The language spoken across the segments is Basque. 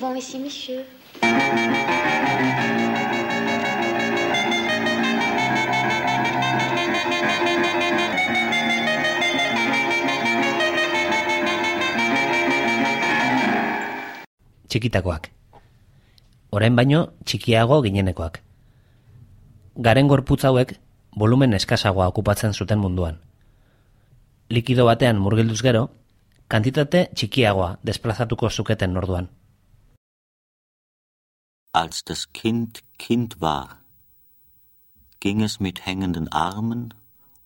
souvent ici, monsieur. txikitakoak. Orain baino txikiago ginenekoak. Garen gorputz hauek volumen eskasagoa okupatzen zuten munduan. Likido batean murgilduz gero, kantitate txikiagoa desplazatuko zuketen orduan. Als das Kind Kind war, ging es mit hängenden Armen,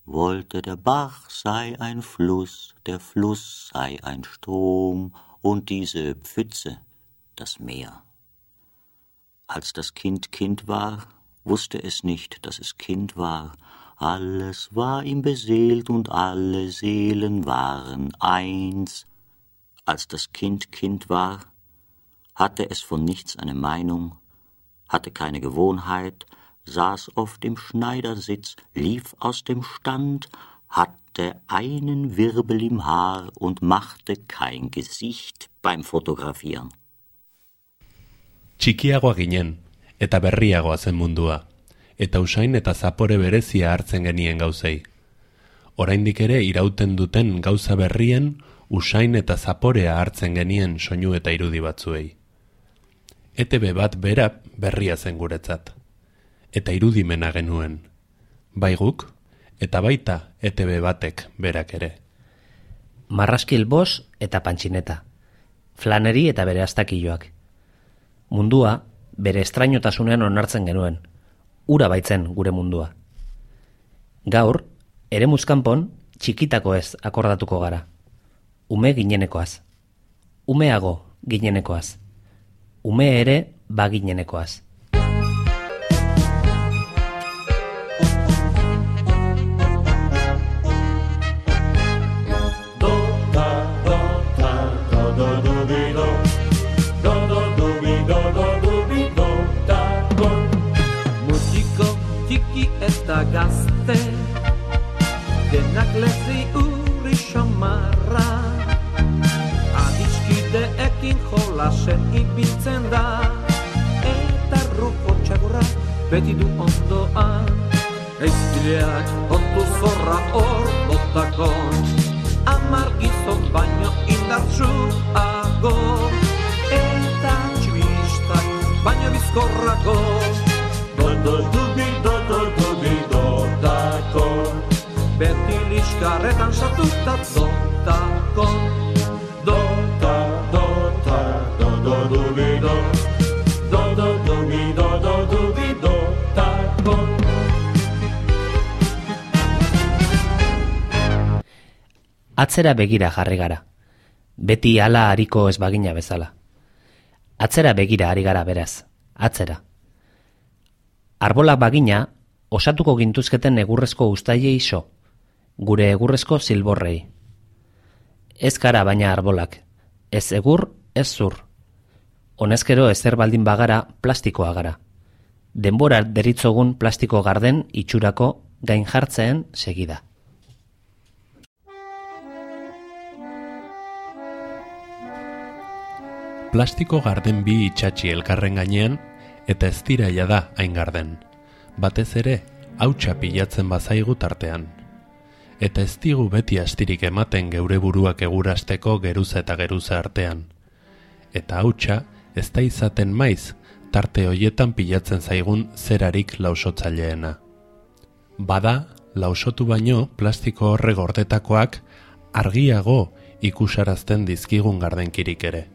wollte der Bach sei ein Fluss, der Fluss sei ein Strom und diese Pfütze das Meer. Als das Kind Kind war, wusste es nicht, dass es Kind war. Alles war ihm beseelt und alle Seelen waren eins. Als das Kind Kind war, hatte es von nichts eine Meinung, hatte keine Gewohnheit, saß oft im Schneidersitz, lief aus dem Stand, hatte einen Wirbel im Haar und machte kein Gesicht beim Fotografieren. Txikiagoa ginen, eta berriagoa zen mundua, eta usain eta zapore berezia hartzen genien gauzei. Oraindik ere irauten duten gauza berrien, usain eta zaporea hartzen genien soinu eta irudi batzuei. ETB bat bera berria zen guretzat. Eta irudimena genuen. Baiguk, eta baita ETB batek berak ere. Marraskil bos eta pantxineta. Flaneri eta bere astakilloak mundua bere estrainotasunean onartzen genuen, ura baitzen gure mundua. Gaur, ere muzkanpon, txikitako ez akordatuko gara. Ume ginenekoaz. Umeago ginenekoaz. Ume ere baginenekoaz. Jolasen ibiltzen da. Eta rufo txagurra beti du ondoa Eizkileak ondu zorra hor botakon. Amar gizon baino indartsuago Eta txibistak baino bizkorrago. Do do do bi do do do bi do dako Beti liskarretan satuta do Atzera begira jarri gara. Beti hala hariko ez bagina bezala. Atzera begira ari gara beraz. Atzera. Arbolak bagina, osatuko gintuzketen egurrezko ustaiei iso, gure egurrezko zilborrei. Ez gara baina arbolak, ez egur, ez zur. Honezkero ezer baldin bagara plastikoa gara. Denbora deritzogun plastiko garden itxurako gain jartzeen segida. Plastiko garden bi itxatxi elkarren gainean, eta ez dira da hain garden. Batez ere, hautsa pilatzen bazaigu tartean. Eta ez digu beti astirik ematen geure buruak egurasteko geruza eta geruza artean. Eta hautsa, ez da izaten maiz, tarte hoietan pilatzen zaigun zerarik lausotzaileena. Bada, lausotu baino plastiko horre gordetakoak argiago ikusarazten dizkigun gardenkirik ere.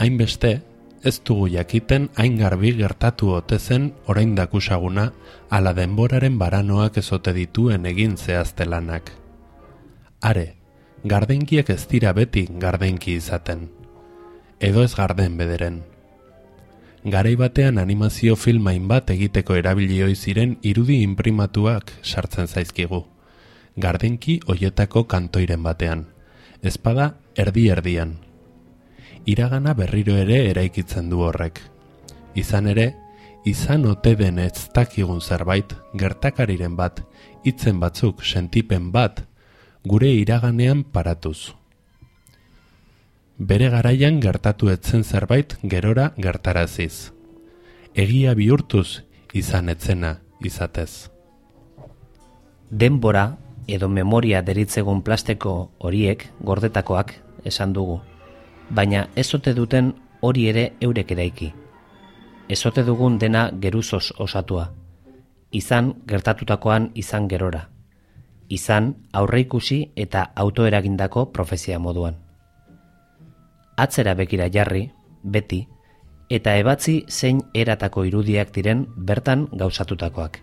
Hainbeste, ez dugu jakiten hain garbi gertatu ote zen orain dakusaguna ala denboraren baranoak ezote dituen egin zehaztelanak. Are, gardenkiek ez dira beti gardenki izaten. Edo ez garden bederen. Garai batean animazio filmain bat egiteko erabilioi ziren irudi inprimatuak sartzen zaizkigu. Gardenki hoietako kantoiren batean. Ezpada erdi-erdian, iragana berriro ere eraikitzen du horrek. Izan ere, izan ote den ez dakigun zerbait, gertakariren bat, hitzen batzuk, sentipen bat, gure iraganean paratuz. bere garaian gertatu etzen zerbait gerora gertaraziz. Egia bihurtuz izan etzena izatez. Denbora edo memoria deritzegun plasteko horiek gordetakoak esan dugu, baina ez ote duten hori ere eurek eraiki. Ez ote dugun dena geruzos osatua, izan gertatutakoan izan gerora, izan aurreikusi eta autoeragindako profezia moduan. Atzera bekira jarri, beti, eta ebatzi zein eratako irudiak diren bertan gauzatutakoak.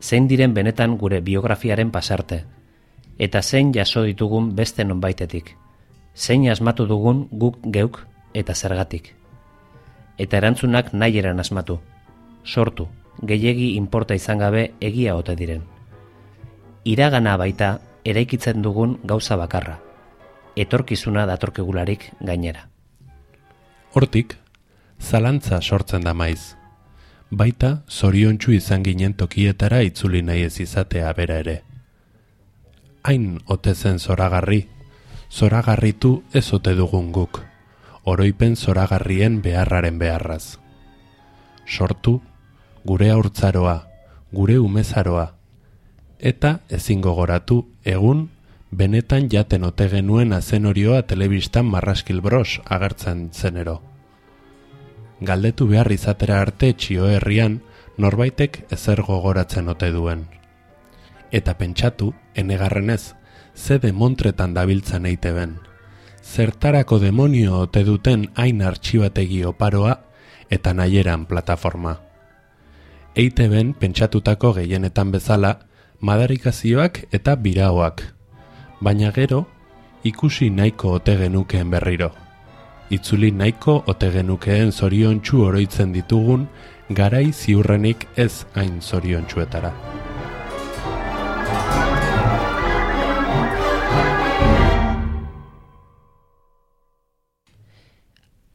Zein diren benetan gure biografiaren pasarte, eta zein jaso ditugun beste nonbaitetik, zein asmatu dugun guk geuk eta zergatik. Eta erantzunak nahi eran asmatu, sortu, gehiegi inporta izan gabe egia ote diren. Iragana baita eraikitzen dugun gauza bakarra, etorkizuna datorkegularik gainera. Hortik, zalantza sortzen da maiz. Baita, zoriontsu izan ginen tokietara itzuli nahi ez izatea bera ere. Hain ote zen zoragarri, zoragarritu ez ote dugun guk, oroipen zoragarrien beharraren beharraz. Sortu, gure aurtzaroa, gure umezaroa, eta ezingo goratu egun benetan jaten ote genuen azenorioa telebistan marraskil bros agertzen zenero galdetu behar izatera arte txio herrian norbaitek ezer gogoratzen ote duen. Eta pentsatu, enegarrenez, ze demontretan dabiltzan eite ben. Zertarako demonio ote duten hain artxibategi oparoa eta nahieran plataforma. Eite ben pentsatutako gehienetan bezala, madarikazioak eta biraoak. Baina gero, ikusi nahiko ote genukeen berriro itzuli nahiko ote genukeen zoriontsu oroitzen ditugun garai ziurrenik ez hain zoriontsuetara.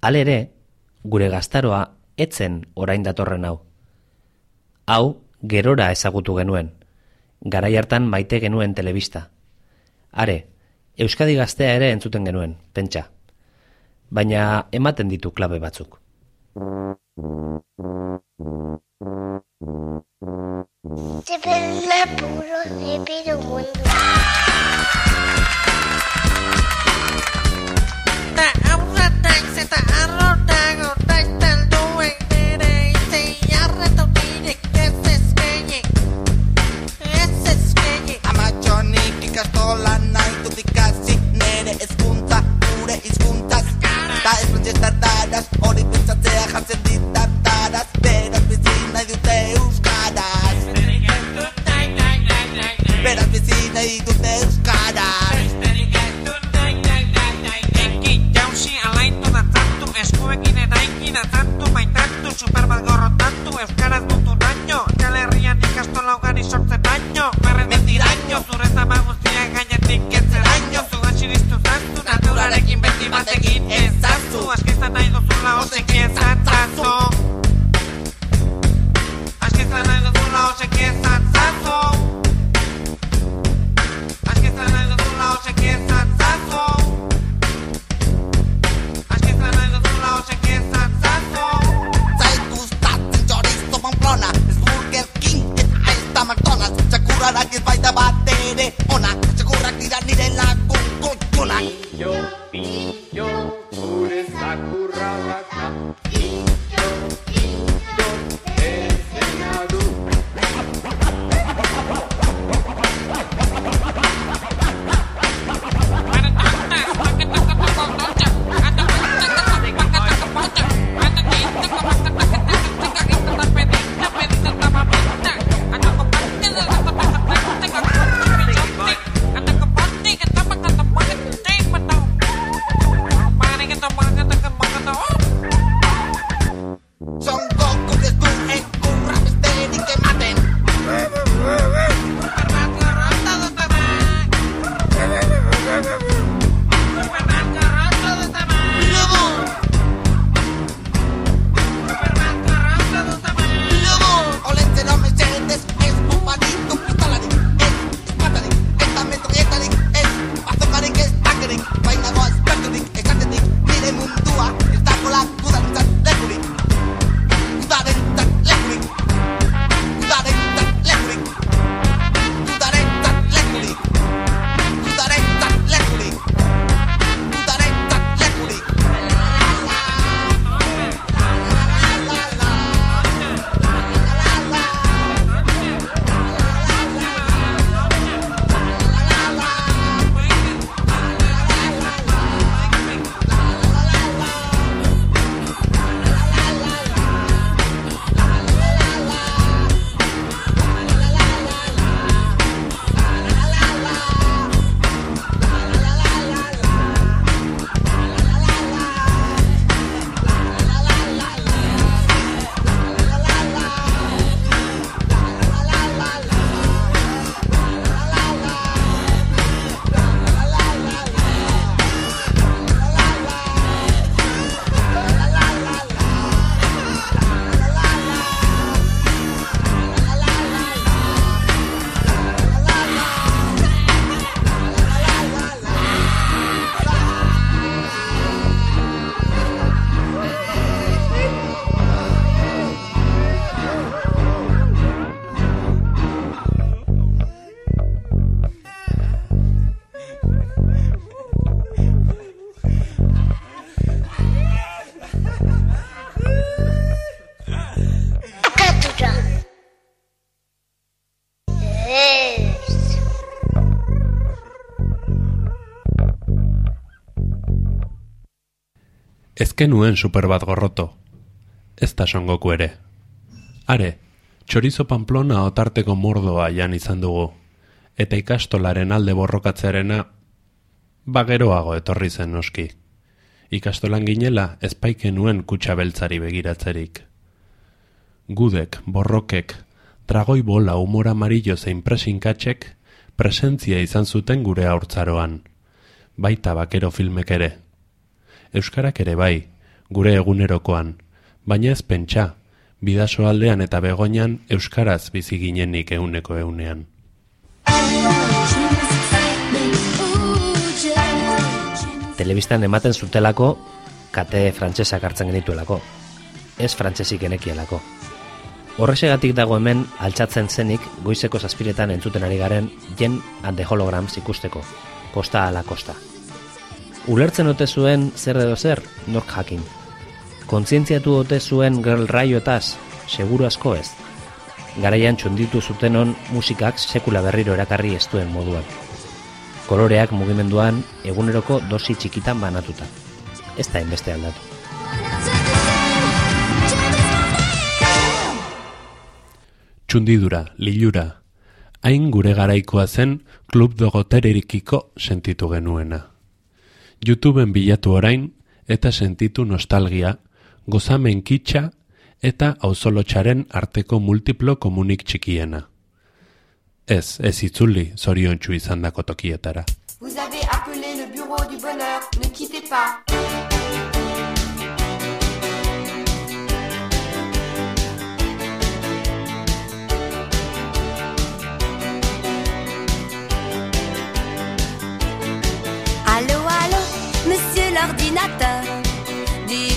Alere, gure gaztaroa etzen orain datorren hau. Hau, gerora ezagutu genuen, garai hartan maite genuen telebista. Are, Euskadi gaztea ere entzuten genuen, pentsa baina ematen ditu klabe batzuk. tartaras Orik pentsatzea jatzen dit la otra y Ezken nuen super bat gorroto. Ez da songoku ere. Are, txorizo pamplona otarteko mordoa jan izan dugu. Eta ikastolaren alde borrokatzearena, bageroago etorri zen noski. Ikastolan ginela, ezpaiken nuen kutsa beltzari begiratzerik. Gudek, borrokek, dragoi bola umora amarillo zein presinkatxek, presentzia izan zuten gure haurtzaroan. Baita bakero filmek ere. Euskarak ere bai, gure egunerokoan, baina ez pentsa, bidaso aldean eta begoinan Euskaraz bizi ginenik euneko eunean. Telebistan ematen zutelako, kate frantsesak hartzen genituelako. Ez frantsesik genekielako. Horrexegatik dago hemen altxatzen zenik goizeko zazpiretan entzuten ari garen Jen and the Holograms ikusteko, kosta ala kosta. Ulertzen ote zuen zer edo zer, nork jakin. Kontzientziatu ote zuen girl raioetaz, seguru asko ez. Garaian txunditu zutenon musikak sekula berriro erakarri ez duen moduan. Koloreak mugimenduan eguneroko dosi txikitan banatuta. Ez da inbeste aldatu. Txundidura, lilura, hain gure garaikoa zen klub dogotererikiko sentitu genuena. YouTubeen bilatu orain eta sentitu nostalgia, gozamen kitxa eta auzolotxaren arteko multiplo komunik txikiena. Ez, ez itzuli zoriontsu izandako tokietara. Vous avez appelé le bureau du bonheur, ne quittez pas.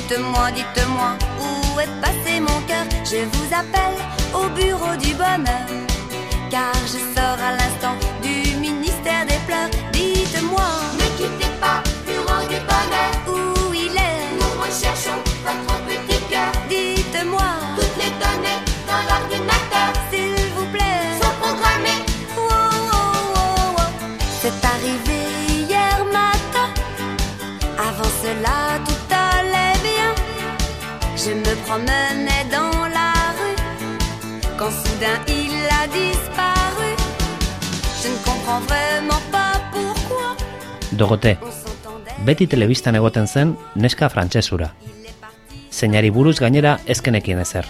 Dites-moi, dites-moi, où est passé mon cœur? Je vous appelle au bureau du bonheur. Car je sors à l'instant du ministère des pleurs. Dites-moi, Promenais dans la rue. Quand soudain il a disparu. Je ne comprends vraiment pas pourquoi. Dogote, beti telebistan egoten zen neska frantsesura. Zeinari buruz gainera ezkenekien ezer.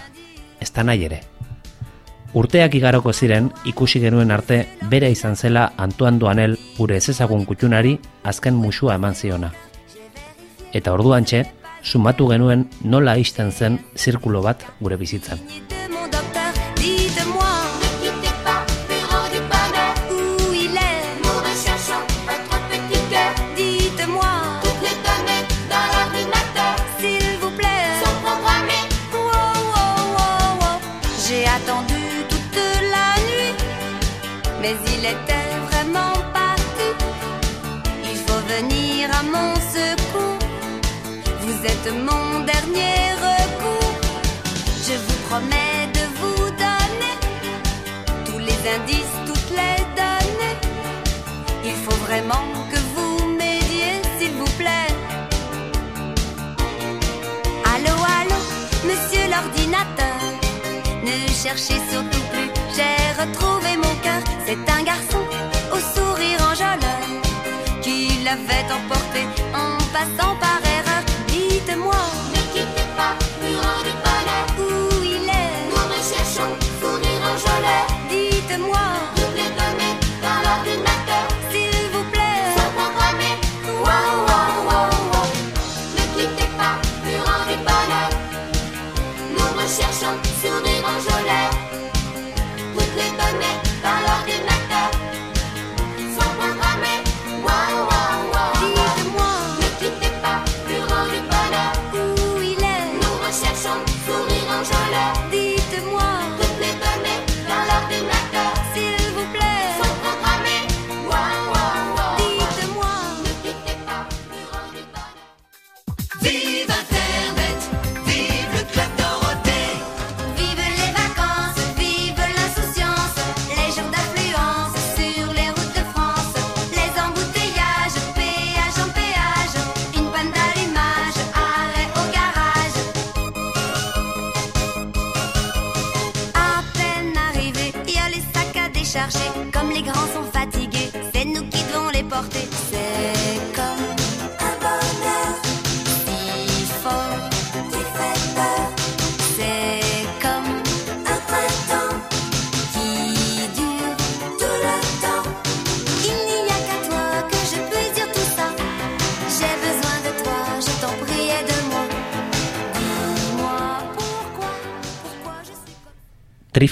Ez da nahi ere. Urteak igaroko ziren ikusi genuen arte bera izan zela Antoine Duanel gure ezezagun kutxunari azken musua eman ziona. Eta orduantxe, sumatu genuen nola isten zen zirkulo bat gure bizitzan. Vraiment que vous m'aidiez, s'il vous plaît. Allô, allô, monsieur l'ordinateur. Ne cherchez surtout plus, j'ai retrouvé mon cœur. C'est un garçon au sourire enjôleur qui l'avait emporté en passant par erreur. Dites-moi Ne quittez pas, bureau du bonheur. où il est? Nous recherchons sourire enjôleur. Dites-moi,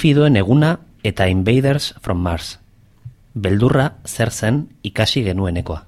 Trifidoen eguna eta Invaders from Mars. Beldurra zer zen ikasi genuenekoa.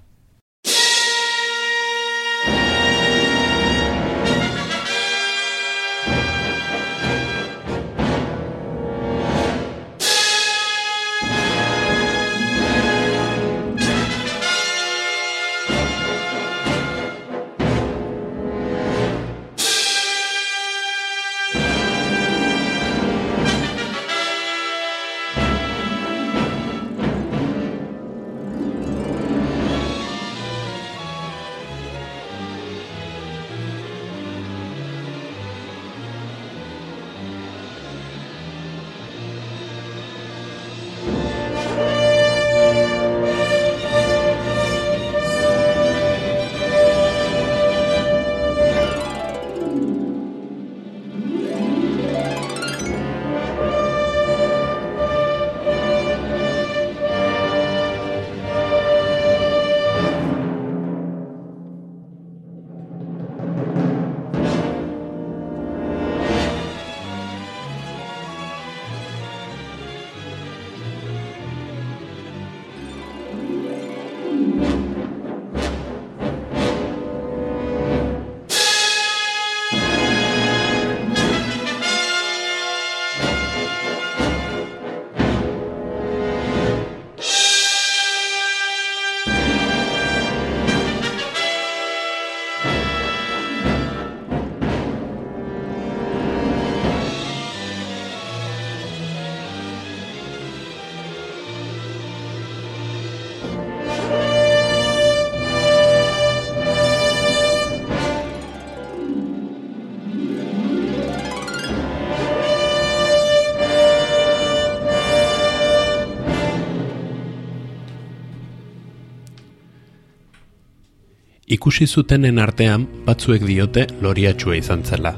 Ikusi zutenen artean batzuek diote loriatxua izan zela.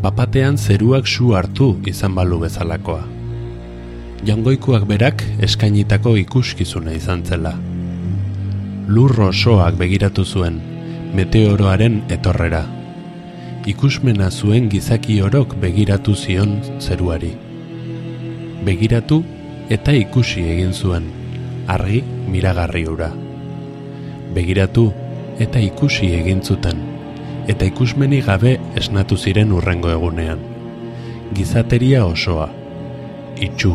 Bapatean zeruak su hartu izan balu bezalakoa. Jangoikuak berak eskainitako ikuskizuna izan zela. Lurro osoak begiratu zuen, meteoroaren etorrera. Ikusmena zuen gizaki orok begiratu zion zeruari. Begiratu eta ikusi egin zuen, argi miragarri hura. Begiratu eta ikusi egin zuten, eta ikusmeni gabe esnatu ziren urrengo egunean. Gizateria osoa, itxu,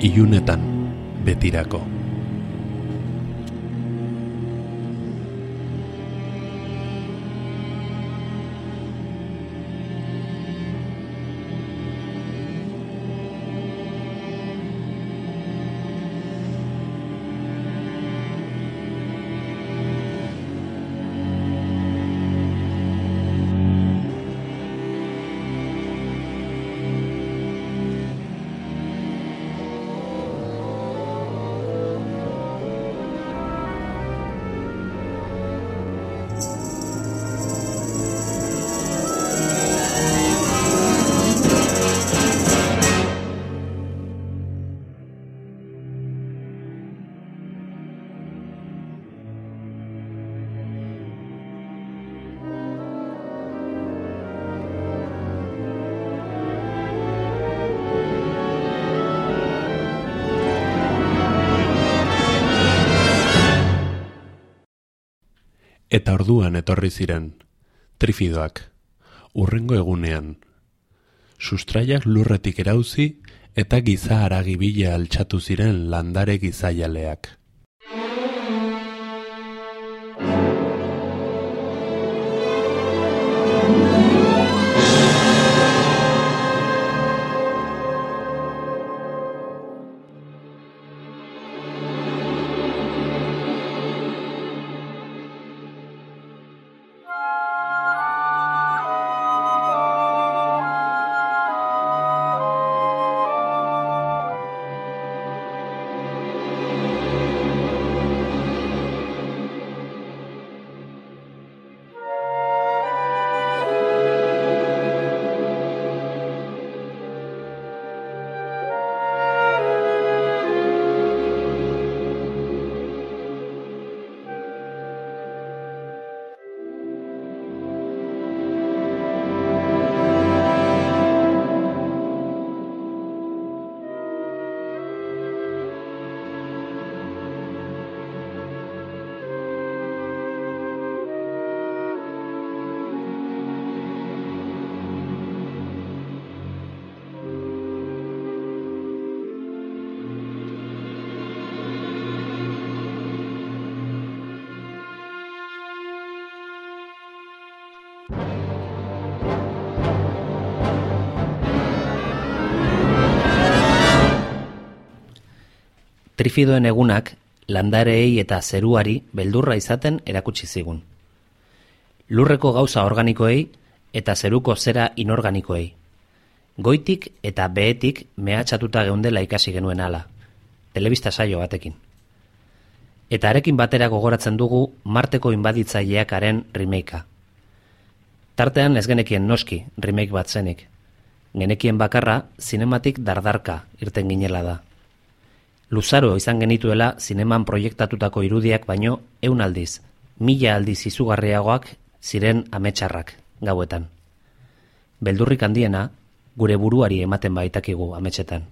ilunetan, betirako. Eta orduan etorri ziren, trifidoak, urrengo egunean. Sustraiak lurretik erauzi eta giza haragibila altxatu ziren landare gizaialeak. Trifidoen egunak landareei eta zeruari beldurra izaten erakutsi zigun. Lurreko gauza organikoei eta zeruko zera inorganikoei. Goitik eta behetik mehatxatuta geundela ikasi genuen ala, telebista saio batekin. Eta arekin batera gogoratzen dugu Marteko inbaditzaileakaren remakea. Tartean ez genekien noski remake bat zenik. Genekien bakarra zinematik dardarka irten ginela da. Luzaro izan genituela zineman proiektatutako irudiak baino eun aldiz, mila aldiz izugarriagoak ziren ametxarrak gauetan. Beldurrik handiena, gure buruari ematen baitakigu ametxetan.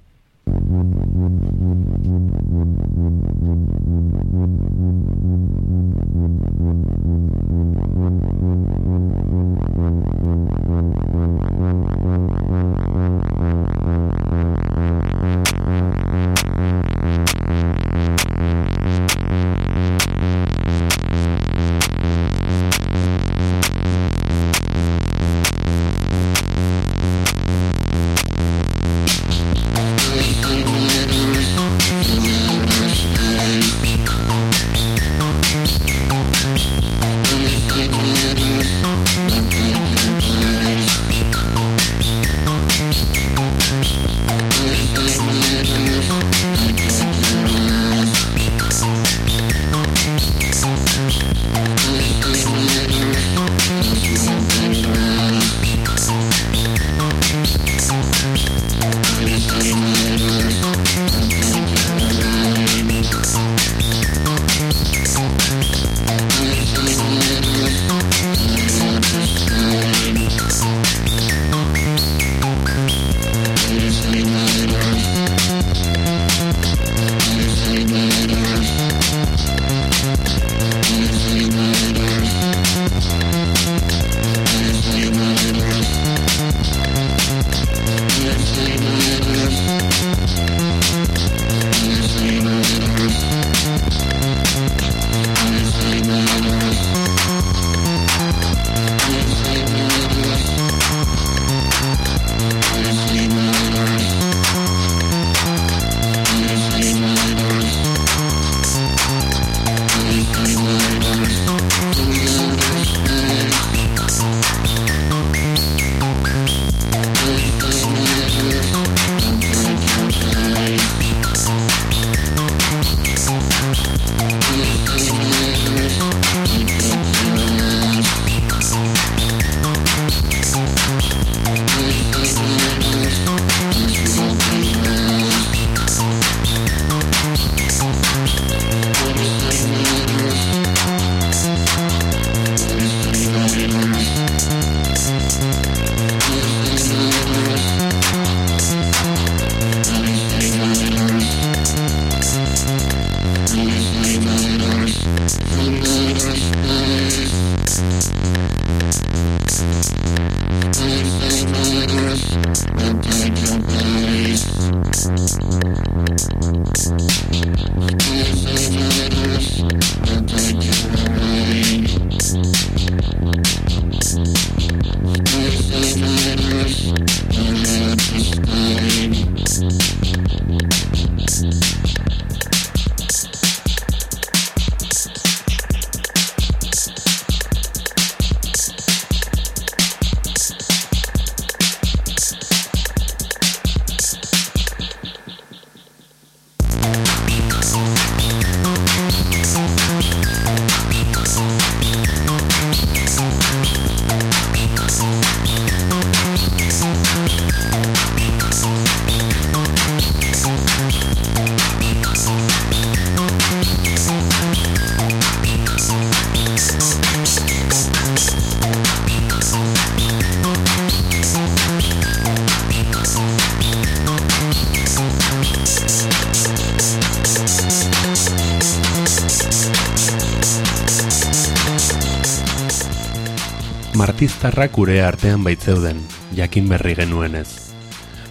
Martiztarrak gure artean baitzeuden, jakin berri genuenez.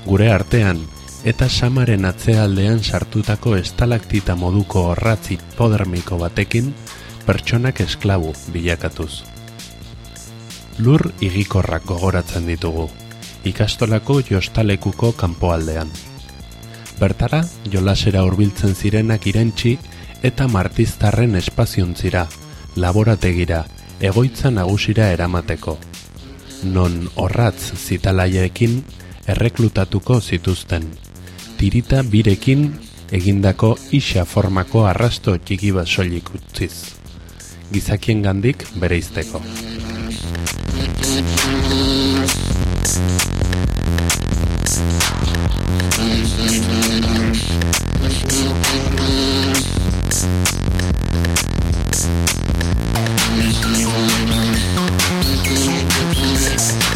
Gure artean, eta samaren atzealdean sartutako estalaktita moduko horratzi podermiko batekin, pertsonak esklabu bilakatuz. Lur igikorrak gogoratzen ditugu, ikastolako jostalekuko kanpoaldean. Bertara, jolasera hurbiltzen zirenak irentxi eta martiztarren espaziontzira, laborategira, egoitza nagusira eramateko. Non horratz zitalaiekin erreklutatuko zituzten. Tirita birekin egindako isa formako arrasto txiki bat soilik utziz. Gizakien gandik bere izteko. endless.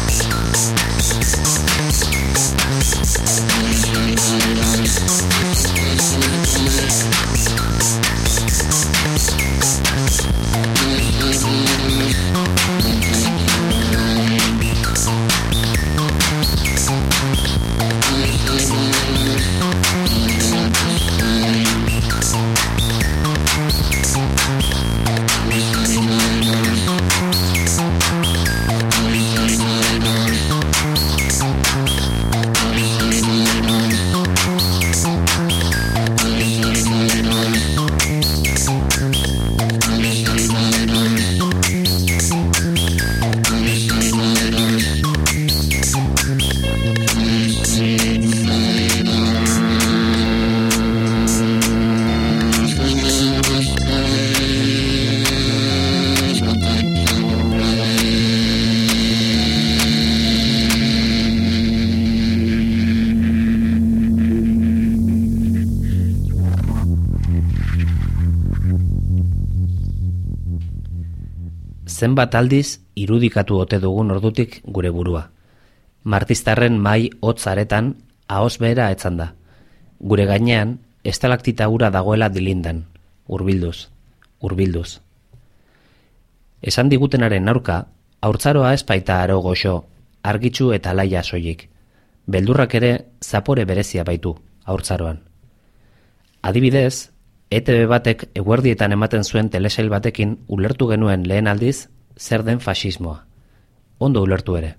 Zenbat aldiz irudikatu ote dugun ordutik gure burua. Martistarren mai hotz aretan ahos behera etzan da. Gure gainean estalaktita ura dagoela dilindan, urbilduz, urbilduz. Esan digutenaren aurka, haurtzaroa espaita aro goxo, argitsu eta laia soilik. Beldurrak ere zapore berezia baitu, haurtzaroan. Adibidez, ETB batek eguerdietan ematen zuen telesail batekin ulertu genuen lehen aldiz zer den fasismoa. Ondo ulertu ere.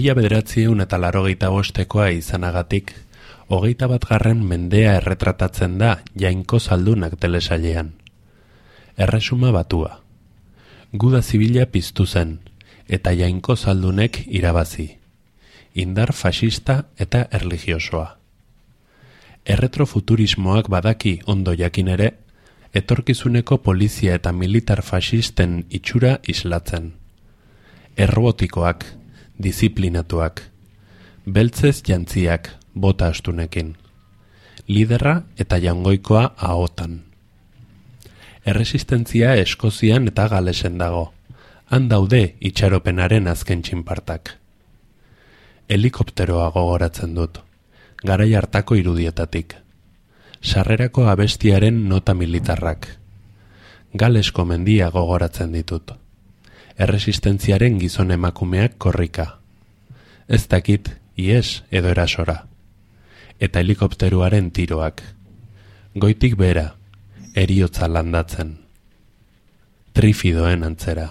Mila bederatzieun eta larogeita bostekoa izanagatik, hogeita bat garren mendea erretratatzen da jainko zaldunak telesailean. Erresuma batua. Guda zibila piztu zen, eta jainko zaldunek irabazi. Indar fasista eta erligiosoa. Erretrofuturismoak badaki ondo jakin ere, etorkizuneko polizia eta militar fasisten itxura islatzen. Errobotikoak, disiplinatuak, beltzez jantziak bota astunekin, liderra eta jangoikoa ahotan. Erresistentzia Eskozian eta Galesen dago, han daude itxaropenaren azken txinpartak. Helikopteroa gogoratzen dut, garai hartako irudietatik. Sarrerako abestiaren nota militarrak. Galesko mendia gogoratzen ditut erresistentziaren gizon emakumeak korrika. Ez dakit, ies edo erasora. Eta helikopteruaren tiroak. Goitik bera, eriotza landatzen. Trifidoen antzera.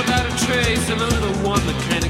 without a trace. Another one that kinda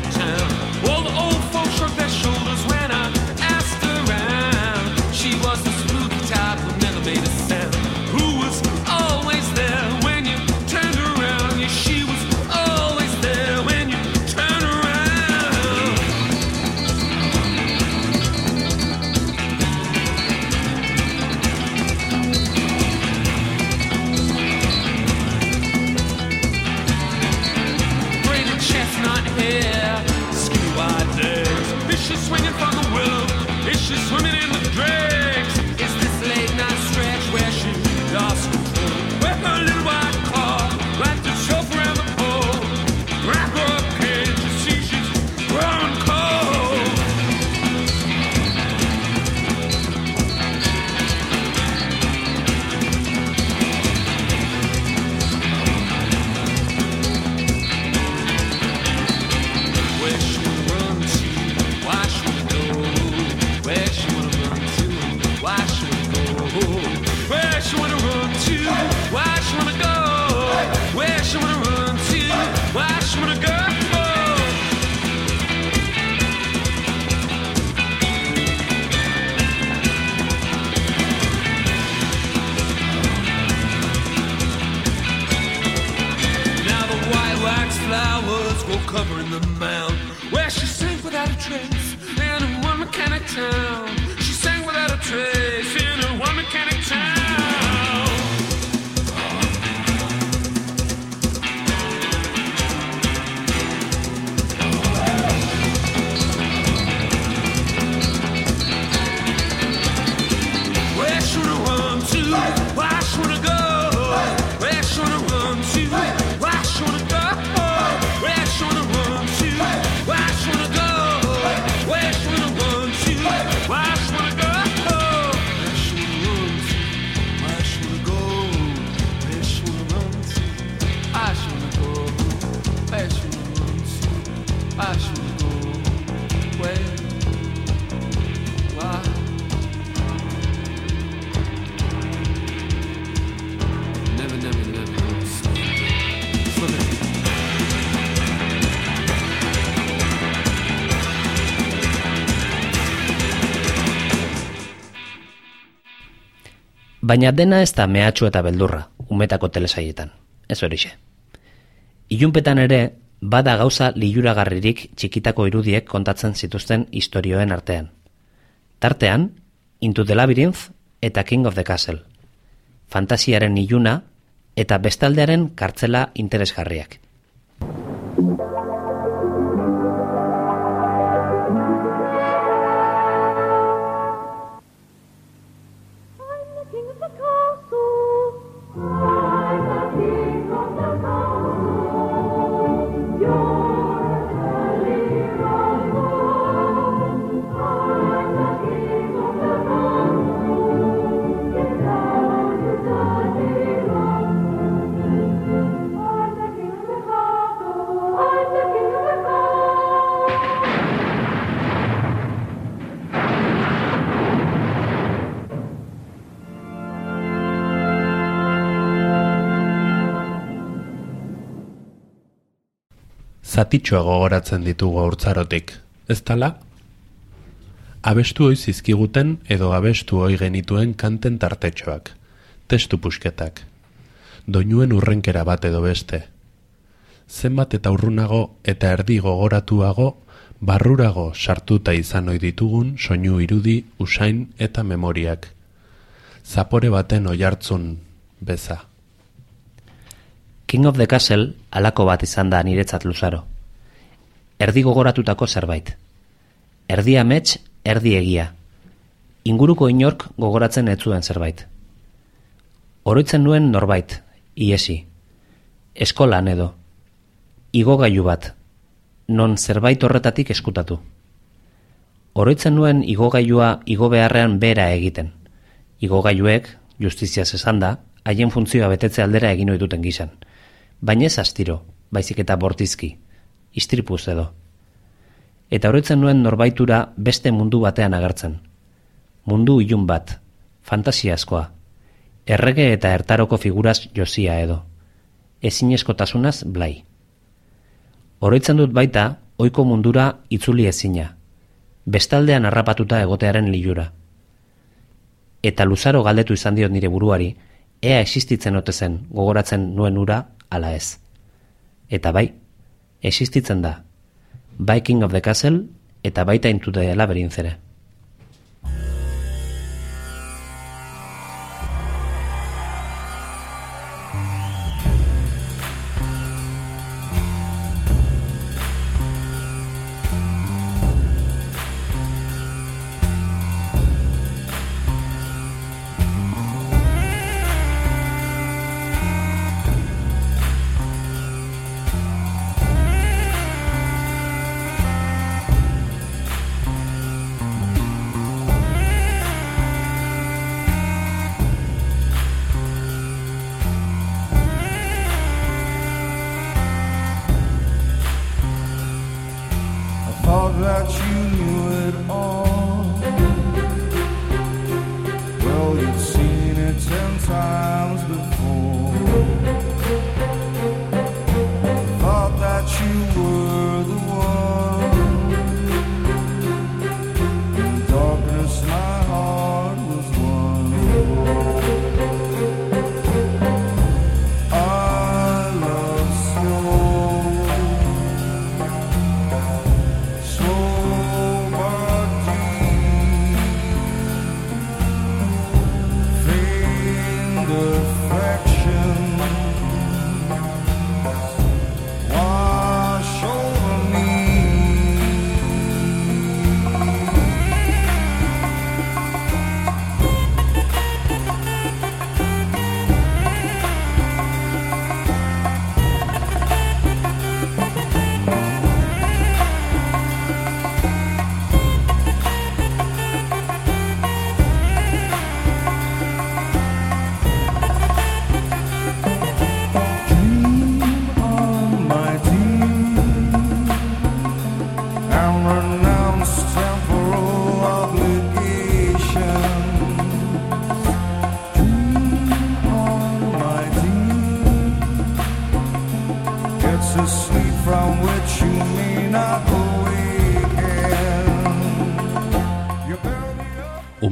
town Baina dena ez da mehatxu eta beldurra, umetako telesaietan. Ez horixe. Ilunpetan ere, bada gauza liluragarririk txikitako irudiek kontatzen zituzten istorioen artean. Tartean, Into the Labyrinth eta King of the Castle. Fantasiaren iluna eta bestaldearen kartzela interesgarriak. Zatitxoa gogoratzen ditugu haurtzarotik, ez tala? Abestu hoi zizkiguten edo abestu hoi genituen kanten tartetxoak, testu pusketak, doinuen urrenkera bat edo beste. Zenbat eta urrunago eta erdi gogoratuago, barrurago sartuta izan ohi ditugun soinu irudi, usain eta memoriak. Zapore baten oihartzun beza. King of the Castle alako bat izan da niretzat luzaro. Erdi gogoratutako zerbait. Erdi amets, erdi egia. Inguruko inork gogoratzen ez zuen zerbait. Oroitzen nuen norbait, iesi. Eskolan edo. Igogailu bat, non zerbait horretatik eskutatu. Oroitzen nuen igogailua igo beharrean bera egiten. Igogailuek, justiziaz esan da, haien funtzioa betetze aldera egin duten gizan. Baina ez astiro, baizik eta bortizki, istripuz edo. Eta oroitzen nuen norbaitura beste mundu batean agertzen. Mundu ilun bat, fantasiazkoa, errege eta ertaroko figuraz josia edo. Ezinezkotasunaz blai. Oroitzen dut baita, ohiko mundura itzuli ezina. Bestaldean harrapatuta egotearen lilura. Eta luzaro galdetu izan diot nire buruari, ea existitzen ote zen gogoratzen nuen ura ala ez. Eta bai, existitzen da. Bai King of the Castle eta baita Into the Labyrinth ere.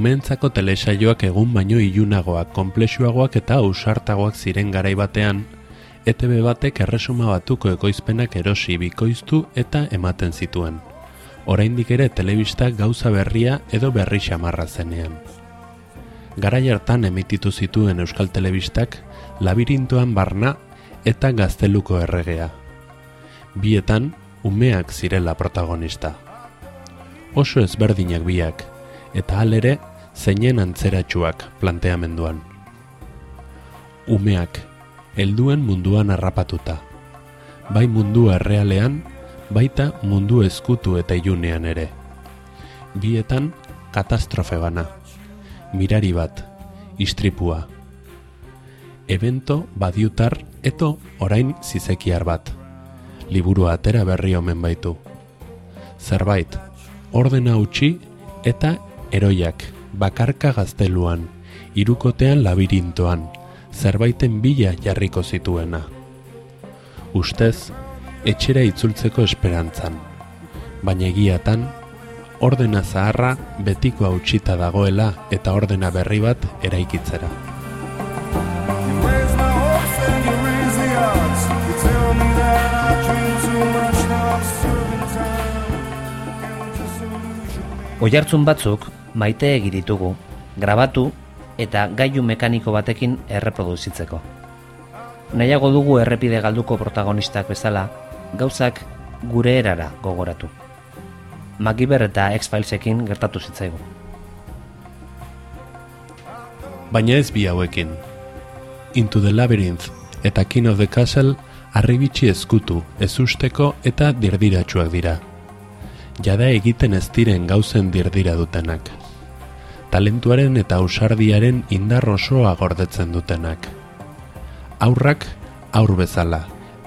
Umeentzako telesaioak egun baino ilunagoak, konplexuagoak eta ausartagoak ziren garai batean, ETB batek erresuma batuko ekoizpenak erosi bikoiztu eta ematen zituen. Oraindik ere telebista gauza berria edo berri xamarra zenean. Garai hartan emititu zituen Euskal Telebistak labirintoan barna eta gazteluko erregea. Bietan, umeak zirela protagonista. Oso ezberdinak biak, eta halere zeinen antzeratsuak planteamenduan. Umeak, helduen munduan harrapatuta. Bai mundu errealean, baita mundu ezkutu eta ilunean ere. Bietan, katastrofe bana. Mirari bat, istripua. Evento badiutar eto orain zizekiar bat. Liburua atera berri omen baitu. Zerbait, ordena utzi eta eroiak, bakarka gazteluan, irukotean labirintoan, zerbaiten bila jarriko zituena. Ustez, etxera itzultzeko esperantzan, baina egiatan, ordena zaharra betiko hautsita dagoela eta ordena berri bat eraikitzera. Oihartzun batzuk maite ditugu, grabatu eta gailu mekaniko batekin erreproduzitzeko. Nahiago dugu errepide galduko protagonistak bezala, gauzak gure erara gogoratu. Magiber eta X-Filesekin gertatu zitzaigu. Baina ez bi hauekin. Into the Labyrinth eta King of the Castle arribitsi ezkutu, ezusteko eta dirdiratsuak dira. Jada egiten ez diren gauzen dirdira dutenak. Talentuaren eta ausardiaren indar osoa gordetzen dutenak. Aurrak aur bezala,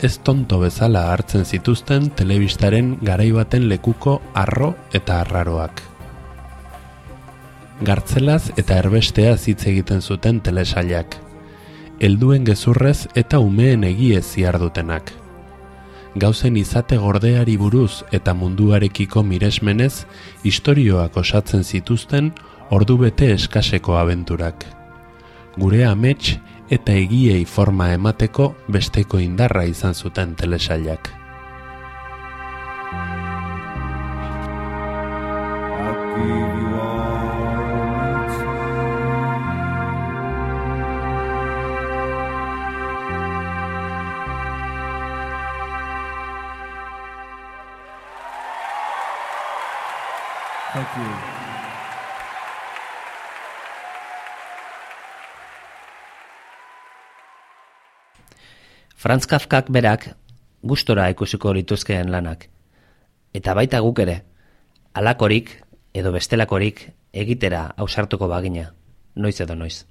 ez tonto bezala hartzen zituzten telebistaren garai baten lekuko arro eta arraroak. Gartzelaz eta erbesteaz hitz egiten zuten telesailak. Helduen gezurrez eta umeen egiez ziardutenak. Gauzen izate gordeari buruz eta munduarekiko miresmenez istorioak osatzen zituzten ordubete eskaseko abenturak. Gure amets eta egiei forma emateko besteko indarra izan zuten telesailak. I gave you all Franz Kafkak berak gustora ikusiko lituzkeen lanak. Eta baita guk ere, alakorik edo bestelakorik egitera ausartuko bagina, noiz edo noiz.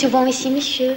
Souvent ici, monsieur